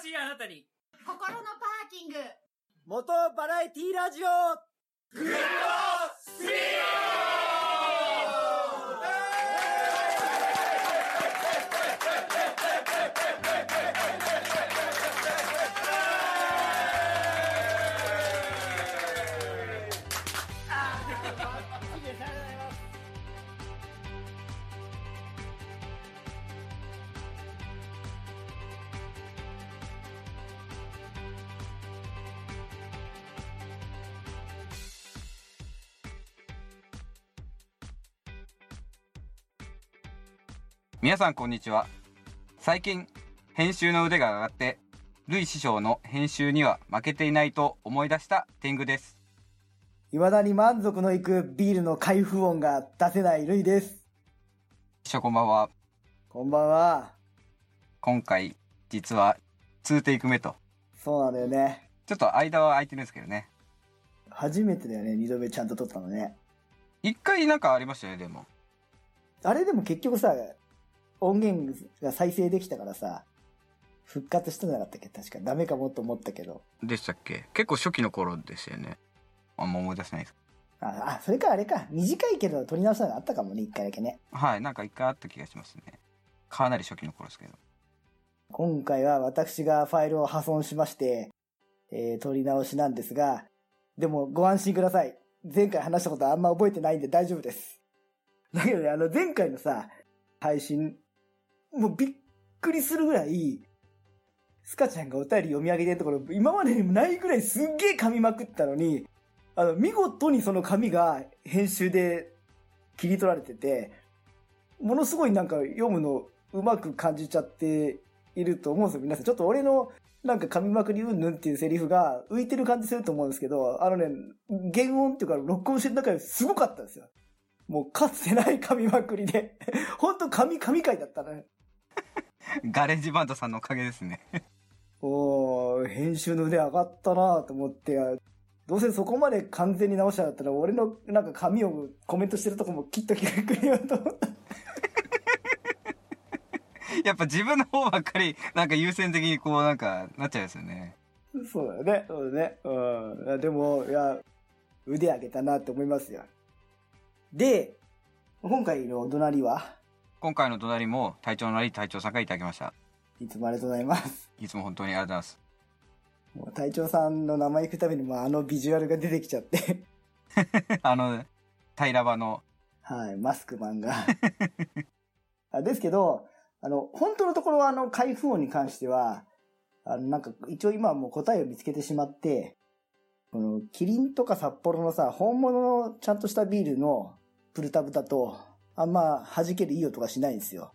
しいあなたに。心のパーキング。元バラエティラジオ。グッドスピ皆さんこんにちは。最近、編集の腕が上がって、ルイ師匠の編集には負けていないと思い出した天狗です。未だに満足のいくビールの開封音が出せないルイです。師匠こんばんは。こんばんは。今回、実は、2テイク目と。そうなんだよね。ちょっと間は空いてるんですけどね。初めてだよね、二度目ちゃんと撮ったのね。一回なんかありましたよね、でも。あれでも結局さ、音源が再生できたからさ、復活してなかったっけ？確か。ダメかもと思ったけど。でしたっけ？結構初期の頃でしたよね。あんま思い出せないです。あ、あ、それかあれか。短いけど撮り直したのがあったかもね、一回だけね。はい、なんか一回あった気がしますね。かなり初期の頃ですけど。今回は私がファイルを破損しまして、えー、撮り直しなんですが、でもご安心ください。前回話したことあんま覚えてないんで大丈夫です。だけどね、あの前回のさ、配信、もうびっくりするぐらい、スカちゃんがお便り読み上げてるところ、今までにもないぐらいすっげえ噛みまくったのに、あの、見事にその紙が編集で切り取られてて、ものすごいなんか読むのうまく感じちゃっていると思うんですよ、皆さん。ちょっと俺のなんか噛みまくりうんぬんっていうセリフが浮いてる感じすると思うんですけど、あのね、原音っていうか録音してる中ですごかったんですよ。もうかつてない噛みまくりで。ほんと神、神回だったね。GarageBand さんのおかげですね。おー、編集の腕上がったなと思って、どうせそこまで完全に直したんだったら、俺のなんか噛みをコメントしてるとこもきっと聞くれようと思った。やっぱ自分の方ばっかり、なんか優先的にこうなんかなっちゃいますよね。そうだよね。そうだね。うん。でも、いや、腕上げたなって思いますよ。で、今回のお隣は、今回の隣も隊長のり隊長さんからいただきました。いつもありがとうございます。いつも本当にありがとうございます。もう隊長さんの名前行くためにもあのビジュアルが出てきちゃって。あの、平場の、はい、マスクマンが。あですけど、あの、本当のところはあの、開封音に関しては、あの、なんか、一応今はもう答えを見つけてしまって、この、キリンとか札幌のさ、本物のちゃんとしたビールのプルタブだと、あんま弾けるいい音がしないんですよ。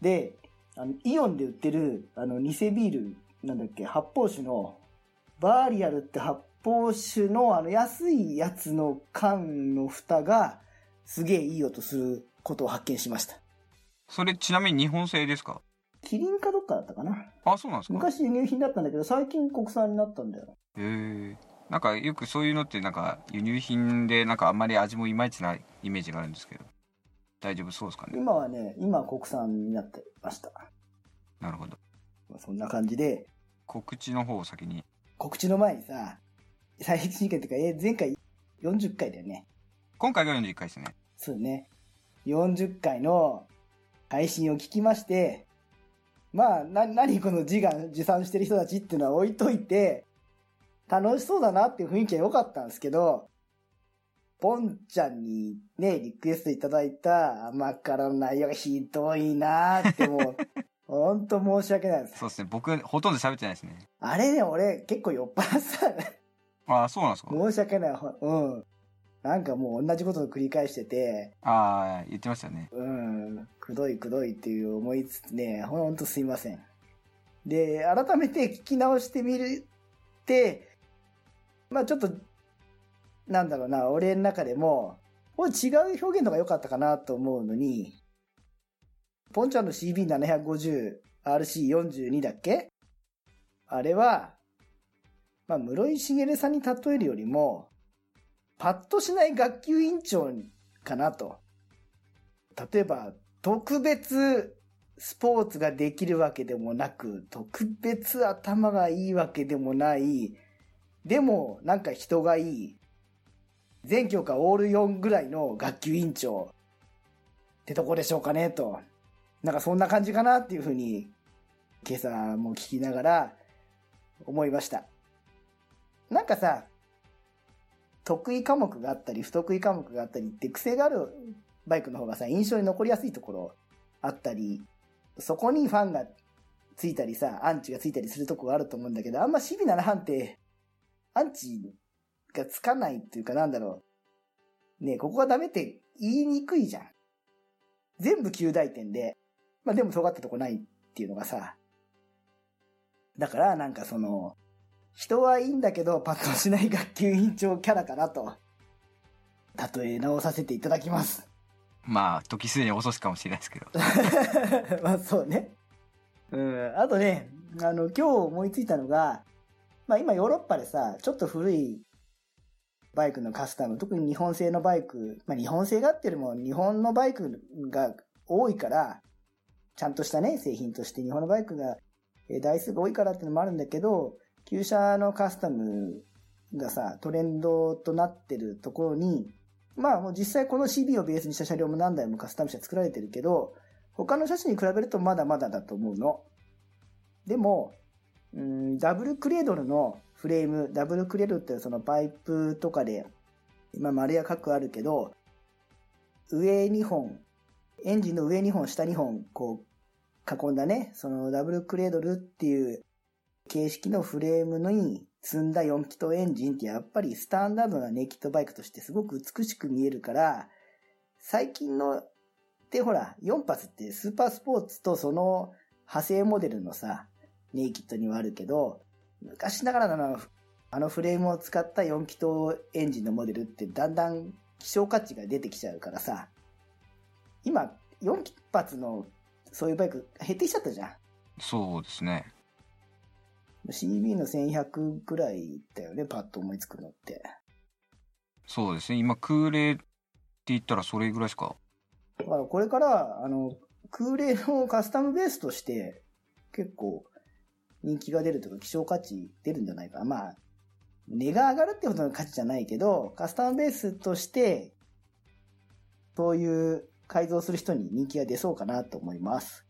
で、あの、イオンで売ってる、あの、偽ビール、なんだっけ、発泡酒の、バーリアルって発泡酒のあの安いやつの缶の蓋がすげえいい音することを発見しました。それちなみに日本製ですか？キリンかどっかだったかなあ、そうなんですか？昔輸入品だったんだけど最近国産になったんだよ。へえ。なんかよくそういうのってなんか輸入品でなんかあんまり味もいまいちなイメージがあるんですけど。大丈夫そうですかね？今はね、今は国産になってました。なるほど。まあそんな感じで、告知の方を先に。告知の前にさ、最新回っていうか、え、前回40回だよね。今回が41回ですね。そうね。40回の配信を聞きまして、まあ、な、何この字が持参してる人たちっていうのは置いといて、楽しそうだなっていう雰囲気は良かったんですけど、ポンちゃんにね、リクエストいただいた甘辛の内容がひどいなーってもう、ほんと申し訳ないです。そうですね。僕ほとんど喋ってないですね。あれね、俺結構酔っ払ってたね。ああ、そうなんですか？申し訳ない。ほうん。なんかもう同じことを繰り返してて、ああ、言ってましたね。うん、くどいくどいっていう思いつつね、ほんとすいません。で、改めて聞き直してみるって、まあちょっと、なんだろうな、俺の中でも、これ違う表現の方が良かったかなと思うのに、ポンちゃんの CB750、RC42 だっけ？あれは、まあ室井茂さんに例えるよりも、パッとしない学級委員長かなと。例えば、特別スポーツができるわけでもなく、特別頭がいいわけでもない、でもなんか人がいい、全教科オール4ぐらいの学級委員長ってとこでしょうかねと。なんかそんな感じかなっていうふうに、今朝も聞きながら思いました。なんかさ、得意科目があったり、不得意科目があったりって癖があるバイクの方がさ、印象に残りやすいところあったり、そこにファンがついたりさ、アンチがついたりするとこがあると思うんだけど、あんまシビな班って、アンチがつかないっていうかなんだろう。ねここがダメって言いにくいじゃん。全部9大点で、まあでも尖ったとこないっていうのがさ、だからなんかその、人はいいんだけどパッとしない学級委員長キャラかなと、例え直させていただきます。まあ、時すでに遅しかもしれないですけど。まあそうね。うん。あとね、あの、今日思いついたのが、まあ今ヨーロッパでさ、ちょっと古いバイクのカスタム、特に日本製のバイク、まあ日本製があってよりも日本のバイクが多いから、ちゃんとしたね、製品として日本のバイクが、台数が多いからっていうのもあるんだけど、旧車のカスタムがさ、トレンドとなってるところに、まあもう実際この CB をベースにした車両も何台もカスタム車作られてるけど、他の車種に比べるとまだまだだと思うの。でも、うん、ダブルクレードルのフレーム、ダブルクレルってそのパイプとかで、今丸や角あるけど、上2本、エンジンの上2本、下2本、こう、囲んだね、そのダブルクレードルっていう形式のフレームに積んだ4気筒エンジンってやっぱりスタンダードなネイキッドバイクとしてすごく美しく見えるから、最近の、でほら、4発ってスーパースポーツとその派生モデルのさ、ネイキッドにはあるけど、昔ながらのあのフレームを使った4気筒エンジンのモデルってだんだん希少価値が出てきちゃうからさ、今、4発のそういうバイク減ってきちゃったじゃん。そうですね。CB の1100ぐらいだよね、パッと思いつくのって。そうですね。今、空冷って言ったらそれぐらいしか。だからこれから、あの、空冷のカスタムベースとして、結構人気が出るとか希少価値出るんじゃないかな。まあ、値が上がるってほどの価値じゃないけど、カスタムベースとして、そういう改造する人に人気が出そうかなと思います。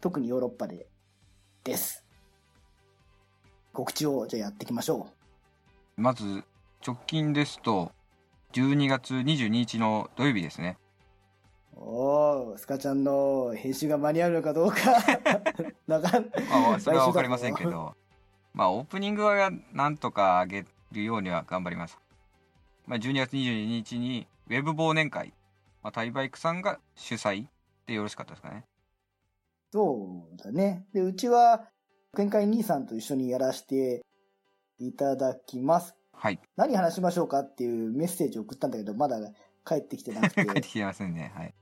特にヨーロッパで、です。告知をじゃあやっていきましょうまず、直近ですと、12月22日の土曜日ですね。う。おー、スカちゃんの編集が間に合うのかどうか。なかんまあ、それはわかりませんけど。まあ、オープニングはなんとか上げるようには頑張ります。まあ、12月22日に、ウェブ忘年会。まあ、タイバイクさんが主催でよろしかったですかね。そうだね。で、うちは、見解兄さんと一緒にやらせていただきます。はい。何話しましょうかっていうメッセージを送ったんだけど、まだ帰ってきてなくて 帰っ、てきてませんね。はい。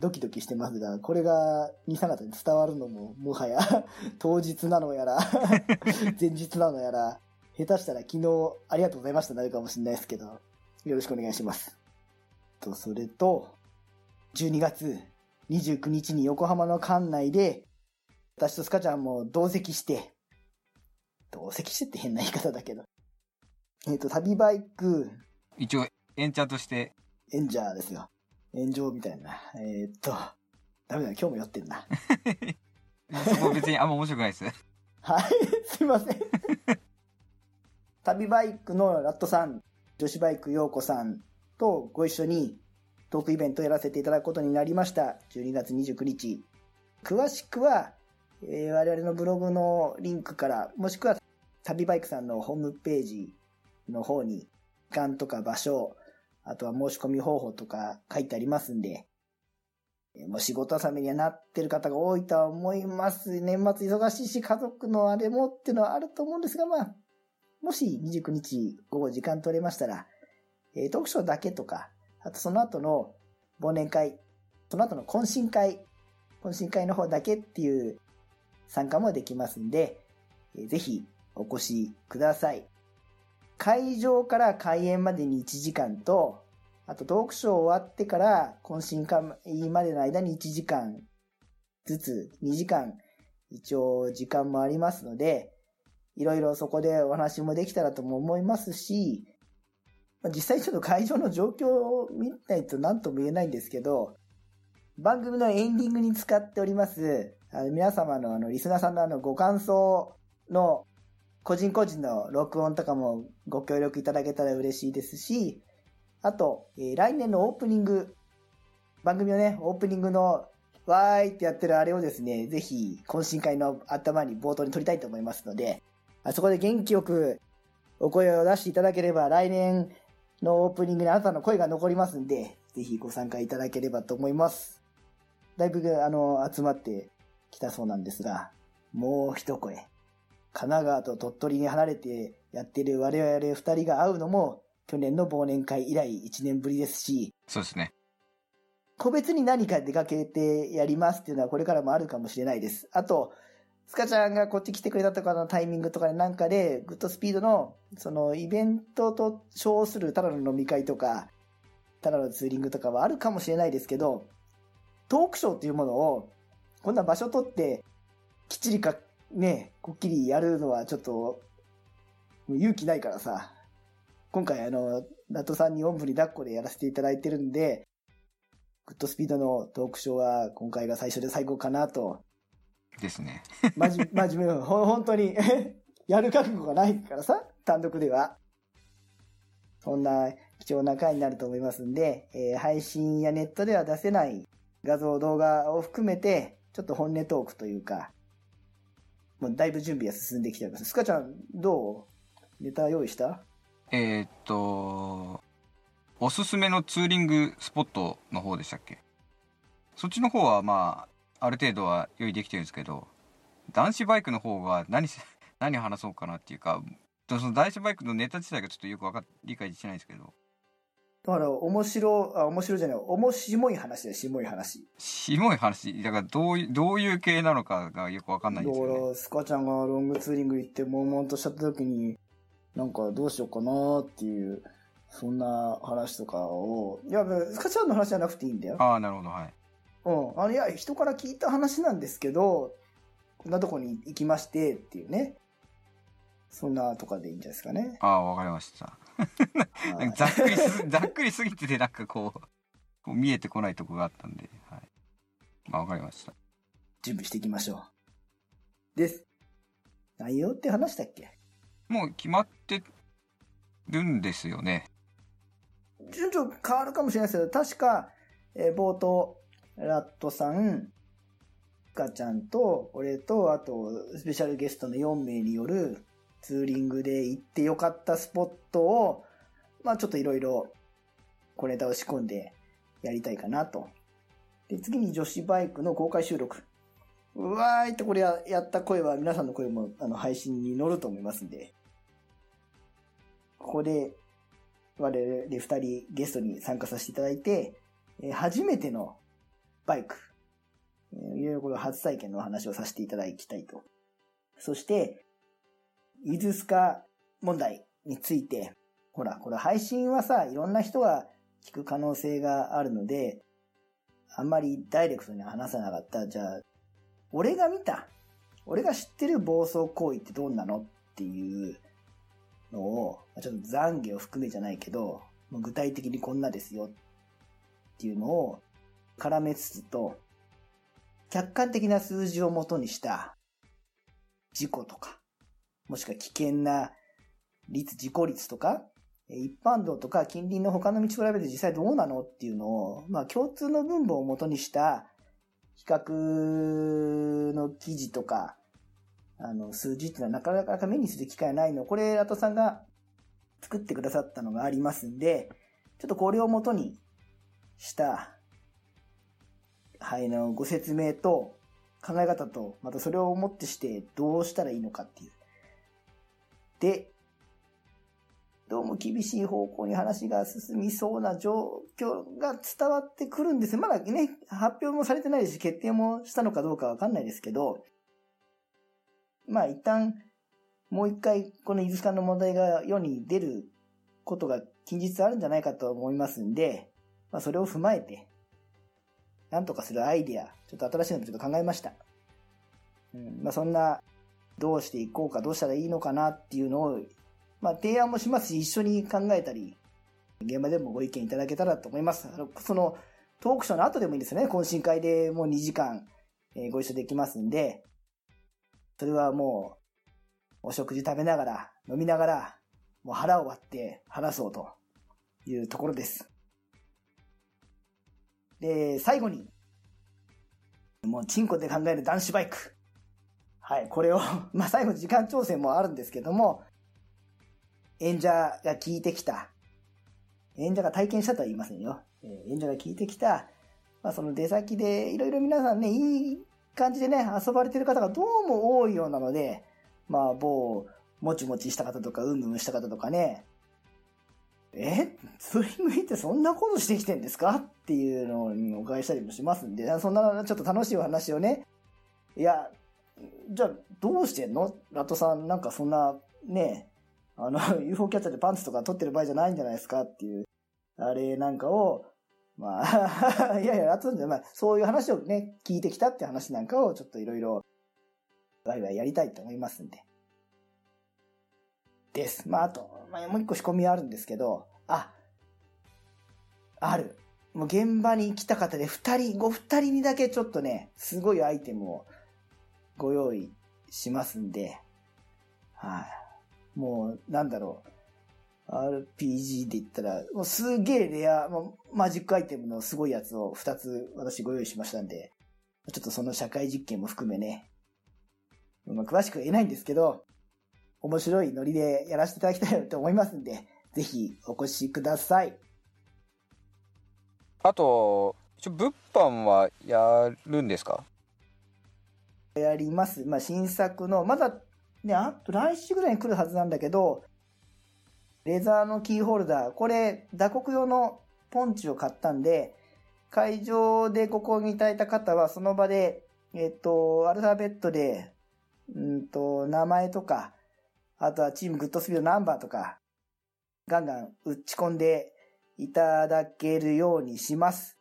ドキドキしてますが、これが兄さん方に伝わるのも、もはや、当日なのやら、前日なのやら、下手したら昨日ありがとうございましたなるかもしれないですけど、よろしくお願いします。と、それと、12月29日に横浜の館内で、私とスカちゃんも同席して、同席してって変な言い方だけど、えっ、と、旅バイク、一応、エンチャンとして、エンジャーですよ。炎上みたいな。えーっと、ダメだ、今日も酔ってんな。そこ別にあんま面白くないです。はい、すいません。旅バイクのラットさん、女子バイク陽子さんとご一緒にトークイベントをやらせていただくことになりました。12月29日。詳しくは、えー我々のブログのリンクから、もしくは旅バイクさんのホームページの方に、時間とか場所、あとは申し込み方法とか書いてありますんで、もう仕事納めにはなってる方が多いとは思います。年末忙しいし、家族のあれもっていうのはあると思うんですが、まあ、もし29日午後時間取れましたら、えー、読書だけとか、あとその後の忘年会、その後の懇親会、懇親会の方だけっていう参加もできますんで、えーぜひお越しください。会場から開演までに1時間と、あとトークショー終わってから懇親会までの間に1時間ずつ2時間一応時間もありますので、いろいろそこでお話もできたらとも思いますし、実際ちょっと会場の状況を見ないと何とも言えないんですけど、番組のエンディングに使っております、あの皆様のあのリスナーさんのあのご感想の個人個人の録音とかもご協力いただけたら嬉しいですし、あと、えー来年のオープニング、番組のね、オープニングのわーいってやってるあれをですね、ぜひ懇親会の頭に冒頭に撮りたいと思いますので、あそこで元気よくお声を出していただければ来年のオープニングにあなたの声が残りますんで、ぜひご参加いただければと思います。だいぶ、あの、集まってきたそうなんですが、もう一声。神奈川と鳥取に離れてやってる我々二人が会うのも、去年の忘年会以来一年ぶりですし、そうですね。個別に何か出かけてやりますっていうのはこれからもあるかもしれないです。あと、スカちゃんがこっち来てくれたとかのタイミングとかでなんかで、グッドスピードの、そのイベントと称するただの飲み会とか、ただのツーリングとかはあるかもしれないですけど、トークショーっていうものを、こんな場所取って、きっちりか、ね、こっきりやるのはちょっと、勇気ないからさ、今回あの、ナトさんにおんぶに抱っこでやらせていただいてるんで、グッドスピードのトークショーは今回が最初で最後かなと。ですね。まじ、真面目に、ほ本当に、やる覚悟がないからさ、単独では。そんな貴重な回になると思いますんで、えー配信やネットでは出せない画像、動画を含めて、ちょっと本音トークというか、もうだいぶ準備は進んできております。スカちゃん、どう？ネタ用意した？えーっと、おすすめのツーリングスポットの方でしたっけ？そっちの方はまあ、ある程度は用意できてるんですけど、男子バイクの方は何し、何話そうかなっていうか、その男子バイクのネタ自体がちょっとよくわか理解してないんですけど、だから、面白、あ、面白じゃない、面白い話だよ、しもい話。しもい話、だからどういう、どういう系なのかがよくわかんないんですよね。ら、スカちゃんがロングツーリング行って、悶々としちゃった時に、なんかどうしようかなっていう、そんな話とかを、いや、スカちゃんの話じゃなくていいんだよ。ああ、なるほど、はい。うん。あの、いや、人から聞いた話なんですけど、こんなとこに行きましてっていうね。そんなとかでいいんじゃないですかね。ああ、わかりました。ざっくりす、ざっくりすぎてて、なんかこう、こう見えてこないとこがあったんで、はい。まあ、わかりました。準備していきましょう。です。内容って話したっけ？もう決まってるんですよね。順序変わるかもしれないですけど、確か、えー冒頭、ラットさん、かちゃんと、俺と、あと、スペシャルゲストの4名によるツーリングで行ってよかったスポットを、まあちょっといろいろ、小ネタを仕込んでやりたいかなと。で、次に女子バイクの公開収録。うわーいってこれややった声は皆さんの声もあの配信に乗ると思いますんで。ここで我々二人ゲストに参加させていただいて、え初めてのバイク、いろいろこれ初体験の話をさせていただきたいと。そして、イズスカ問題について、ほら、これ配信はさ、いろんな人が聞く可能性があるので、あんまりダイレクトに話さなかった。じゃあ、俺が見た、俺が知ってる暴走行為ってどんなの？っていうのを、ちょっと懺悔を含めじゃないけど、具体的にこんなですよ。っていうのを絡めつつと、客観的な数字をもとにした事故とか、もしくは危険な率、事故率とか、一般道とか近隣の他の道と比べて実際どうなのっていうのを、まあ共通の分母をもとにした比較の記事とか、あの、数字っていうのはなかなか目にする機会ないの。これ、ラトさんが作ってくださったのがありますんで、ちょっとこれをもとにした、はい、の、ご説明と考え方と、またそれをもってしてどうしたらいいのかっていう。で、どうも厳しい方向に話が進みそうな状況が伝わってくるんですまだね、発表もされてないし、決定もしたのかどうかわかんないですけど、まあ一旦、もう一回、この伊豆スカの問題が世に出ることが近日あるんじゃないかと思いますんで、まあそれを踏まえて、なんとかするアイディア、ちょっと新しいのもちょっと考えました。うん、まあそんな、どうしていこうか、どうしたらいいのかなっていうのを、まあ提案もしますし、一緒に考えたり、現場でもご意見いただけたらと思います。あのその、トークショーの後でもいいんですよね。懇親会でもう2時間、えーご一緒できますんで、それはもう、お食事食べながら、飲みながら、もう腹を割って話そうというところです。で、最後に、もうチンコで考える男子バイク。はい、これを、まあ最後時間調整もあるんですけども、演者が聞いてきた、演者が体験したとは言いませんよ。えー演者が聞いてきた、まあその出先でいろいろ皆さんね、いい感じでね、遊ばれてる方がどうも多いようなので、まあ某、もちもちした方とか、うんむむした方とかね、えスプリングってそんなことしてきてんですか？っていうのにお伺いしたりもしますんで、そんなちょっと楽しいお話をね、いや、じゃあどうしてんの？ラトさんなんかそんな、ね、あの、UFO キャッチャーでパンツとか撮ってる場合じゃないんじゃないですかっていう、あれなんかを、まあ、いやいや、ラトさんじゃ、まあ、そういう話をね、聞いてきたって話なんかをちょっといろいろ、ワイワイやりたいと思いますんで。です。まあ、あと、まあ、もう一個仕込みあるんですけど、あ、ある。もう現場に来た方で二人、ご二人にだけちょっとね、すごいアイテムをご用意しますんで、はい、もう、なんだろう。RPG で言ったら、もうすげえレア、もうマジックアイテムのすごいやつを二つ私ご用意しましたんで、ちょっとその社会実験も含めね、まあ、詳しくは言えないんですけど、面白いノリでやらせていただきたいと思いますんで、ぜひお越しください。あと一応物販はやるんですか？やります。まあ、新作の、まだね、あと来週ぐらいに来るはずなんだけど、レザーのキーホルダー、これ、打刻用のポンチを買ったんで、会場でご購入いただいた方は、その場で、えっと、アルファベットで、うんと、名前とか、あとはチームグッドスピードナンバーとか、ガンガン打ち込んでいただけるようにします。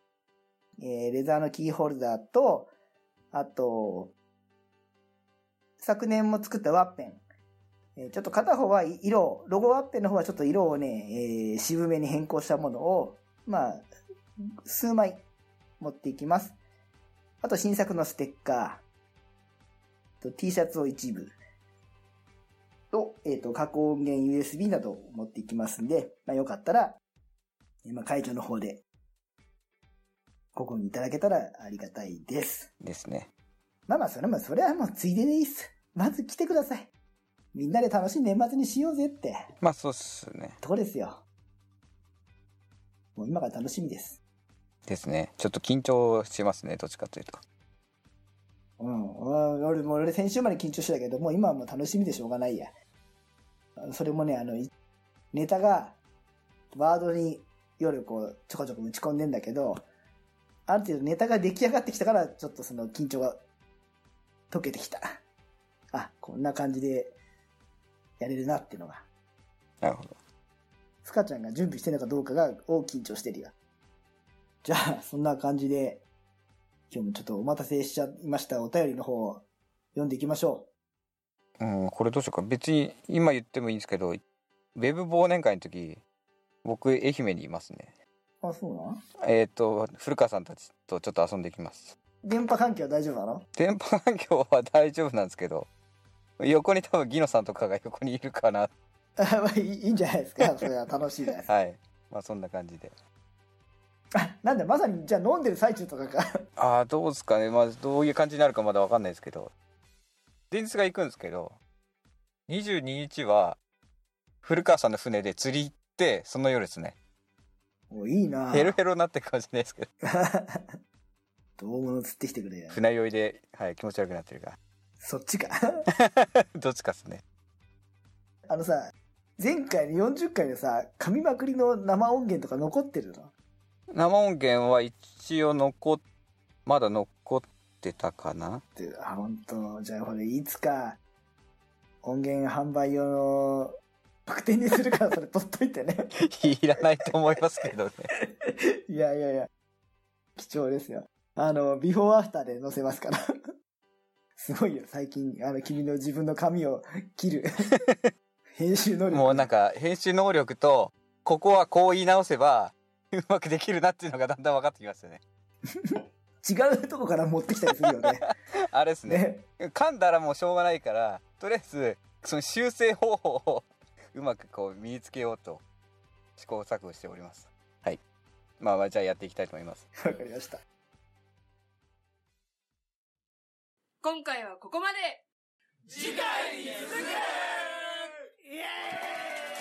えーレザーのキーホルダーと、あと、昨年も作ったワッペン。えちょっと片方は色を、ロゴワッペンの方はちょっと色をね、えー渋めに変更したものを、まあ、数枚持っていきます。あと新作のステッカー、と T シャツを一部、と、えっ、と、加工音源 USB などを持っていきますんで、まあよかったら、えーまあ会場の方で、ご購入いただけたらありがたいです。ですねまあまあ、それも、それはもうついででいいっす。まず来てください。みんなで楽しい年末にしようぜって、まあそうっすねとこですよ。もう今が楽しみです。ですねちょっと緊張しますねどっちかというとうん。俺も、俺先週まで緊張してたけど、もう今はもう楽しみでしょうがないや。それもね、あの、いネタが、ワードに夜こう、ちょこちょこ打ち込んでんだけど、ある程度ネタが出来上がってきたから、ちょっとその緊張が解けてきた。あ、こんな感じでやれるなっていうのが。なるほどスカちゃんが準備してるのかどうかが、を緊張してるよ。じゃあ、そんな感じで、今日もちょっとお待たせしちゃいましたお便りの方を読んでいきましょうんこれどうしようか別に今言ってもいいんですけどウェブ忘年会の時僕愛媛にいますねう。あ、そうなん？えっ、と古川さんたちとちょっと遊んできます電波環境は大丈夫なの？電波環境は大丈夫なんですけど横に多分ギノさんとかが横にいるかな。あ まあいいんじゃないですか。それは楽しいじゃないですか。はい。まあそんな感じで。あ、なんだ、まさに、じゃあ飲んでる最中とかか。ああどうですかね。まあどういう感じになるかまだわかんないですけど。前日が行くんですけど22日は古川さんの船で釣り行ってその夜ですね。もういいなヘロヘロになってるかもしれないですけどどう物釣ってきてくれよ。船酔いで、はい、気持ち悪くなってるかそっちか。ら どっちかっすねあのさ、前回の40回でさ、噛みまくりの生音源とか残ってるの？生音源は一応残っまだ残ってたかなって、あ、本当じゃあこれいつか、音源販売用の特典にするからそれ取っといてね。いらないと思いますけどね いやいやいや、貴重ですよ。あの、ビフォーアフターで載せますから。すごいよ、最近、あの、君の自分の髪を切る。編集能力。もうなんか編集能力とここはこう言い直せばうまくできるなっていうのがだんだん分かってきましたね違うとこから持ってきたりするよね。あれですねね。噛んだらもうしょうがないからとりあえずその修正方法をうまくこう身につけようと試行錯誤しておりますはいまあまあじゃあやっていきたいと思いますわかりました。今回はここまで。次回に続くイエーイ！